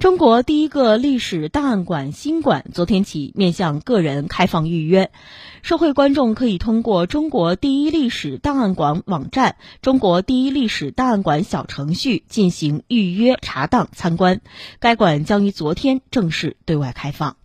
中国第一个历史档案馆新馆昨天起面向个人开放预约。社会观众可以通过中国第一历史档案馆网站中国第一历史档案馆小程序进行预约查档参观。该馆将于昨天正式对外开放。